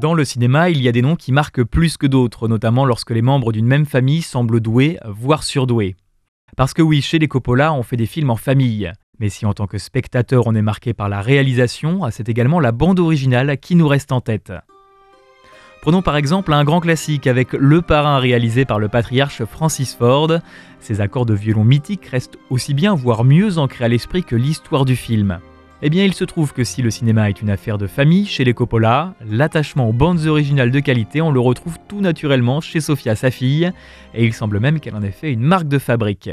Dans le cinéma, il y a des noms qui marquent plus que d'autres, notamment lorsque les membres d'une même famille semblent doués, voire surdoués. Parce que oui, chez les Coppola, on fait des films en famille. Mais si en tant que spectateur on est marqué par la réalisation, c'est également la bande originale qui nous reste en tête. Prenons par exemple un grand classique avec Le Parrain réalisé par le patriarche Francis Ford. Ces accords de violon mythiques restent aussi bien, voire mieux ancrés à l'esprit que l'histoire du film. Eh bien, il se trouve que si le cinéma est une affaire de famille chez les Coppola, l'attachement aux bandes originales de qualité, on le retrouve tout naturellement chez Sophia, sa fille, et il semble même qu'elle en ait fait une marque de fabrique.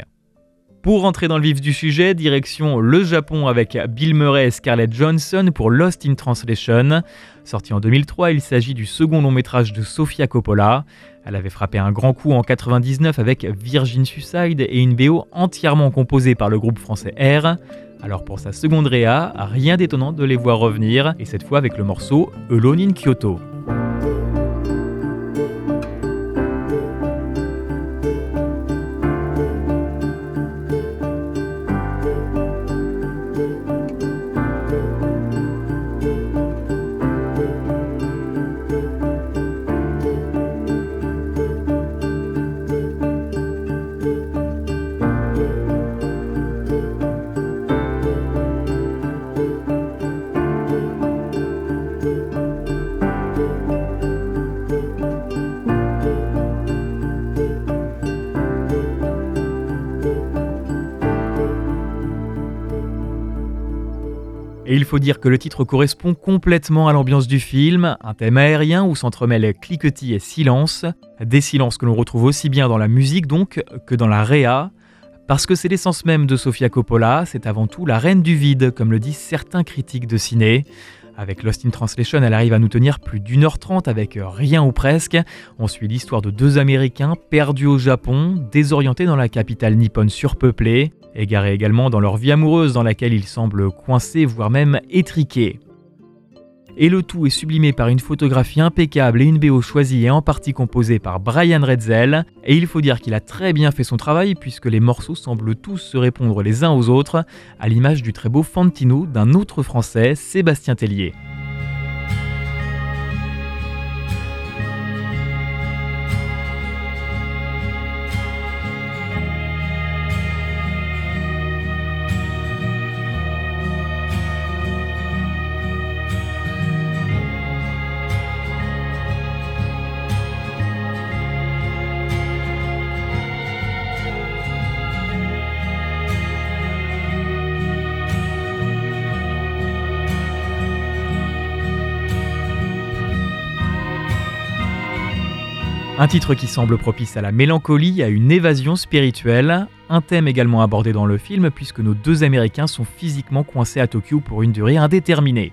Pour rentrer dans le vif du sujet, direction le Japon avec Bill Murray et Scarlett Johansson pour Lost in Translation. Sorti en 2003, il s'agit du second long métrage de Sofia Coppola. Elle avait frappé un grand coup en 99 avec Virgin Suicide et une BO entièrement composée par le groupe français R. Alors pour sa seconde réa, rien d'étonnant de les voir revenir, et cette fois avec le morceau Alone in Kyoto. Et il faut dire que le titre correspond complètement à l'ambiance du film, un thème aérien où s'entremêlent cliquetis et silence, des silences que l'on retrouve aussi bien dans la musique donc que dans la réa, parce que c'est l'essence même de Sofia Coppola, c'est avant tout la reine du vide, comme le disent certains critiques de ciné. Avec Lost in Translation, elle arrive à nous tenir plus d'une heure trente avec rien ou presque. On suit l'histoire de deux Américains perdus au Japon, désorientés dans la capitale nippone surpeuplée égarés également dans leur vie amoureuse dans laquelle ils semblent coincés, voire même étriqués. Et le tout est sublimé par une photographie impeccable et une BO choisie et en partie composée par Brian Redzel. Et il faut dire qu'il a très bien fait son travail puisque les morceaux semblent tous se répondre les uns aux autres, à l'image du très beau Fantino d'un autre français, Sébastien Tellier. Un titre qui semble propice à la mélancolie, à une évasion spirituelle, un thème également abordé dans le film puisque nos deux Américains sont physiquement coincés à Tokyo pour une durée indéterminée.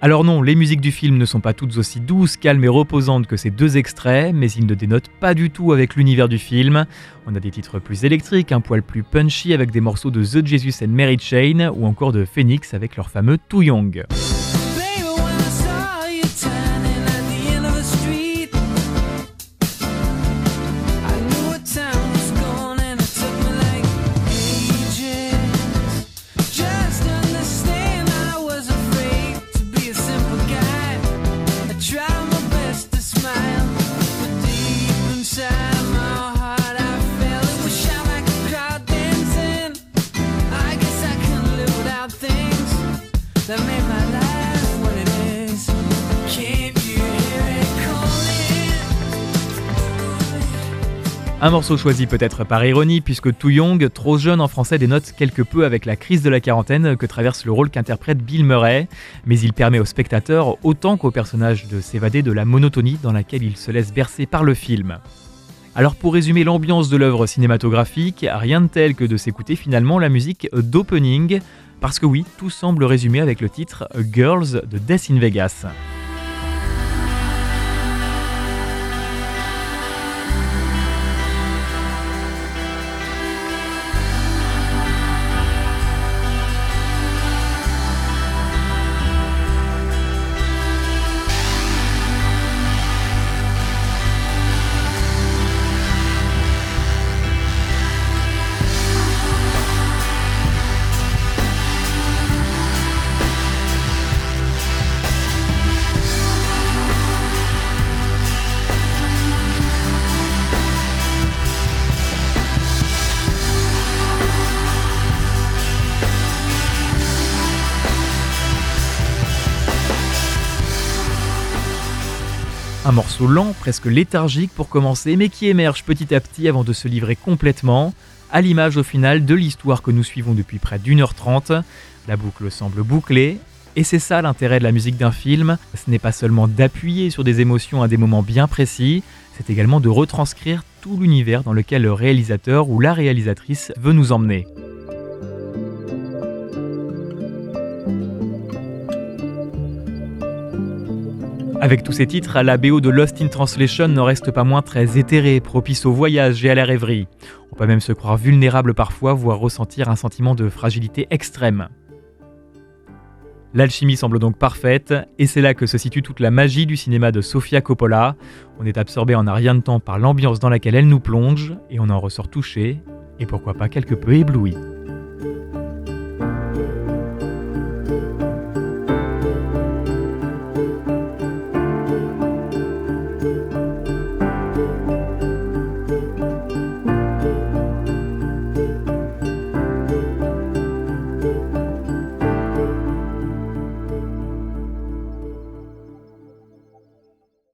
Alors non, les musiques du film ne sont pas toutes aussi douces, calmes et reposantes que ces deux extraits, mais ils ne dénotent pas du tout avec l'univers du film. On a des titres plus électriques, un poil plus punchy avec des morceaux de The Jesus and Mary Chain ou encore de Phoenix avec leur fameux Too Young. Un morceau choisi peut-être par ironie, puisque Too Young, trop jeune en français, dénote quelque peu avec la crise de la quarantaine que traverse le rôle qu'interprète Bill Murray, mais il permet au spectateur, autant qu'au personnage, de s'évader de la monotonie dans laquelle il se laisse bercer par le film. Alors pour résumer l'ambiance de l'œuvre cinématographique, rien de tel que de s'écouter finalement la musique d'opening, parce que oui, tout semble résumé avec le titre Girls de Death in Vegas. Un morceau lent, presque léthargique pour commencer, mais qui émerge petit à petit avant de se livrer complètement, à l'image au final de l'histoire que nous suivons depuis près d'une heure trente. La boucle semble bouclée, et c'est ça l'intérêt de la musique d'un film, ce n'est pas seulement d'appuyer sur des émotions à des moments bien précis, c'est également de retranscrire tout l'univers dans lequel le réalisateur ou la réalisatrice veut nous emmener. Avec tous ces titres, la BO de Lost in Translation ne reste pas moins très éthérée, propice au voyage et à la rêverie. On peut même se croire vulnérable parfois, voire ressentir un sentiment de fragilité extrême. L'alchimie semble donc parfaite, et c'est là que se situe toute la magie du cinéma de Sofia Coppola. On est absorbé en un rien de temps par l'ambiance dans laquelle elle nous plonge, et on en ressort touché, et pourquoi pas quelque peu ébloui.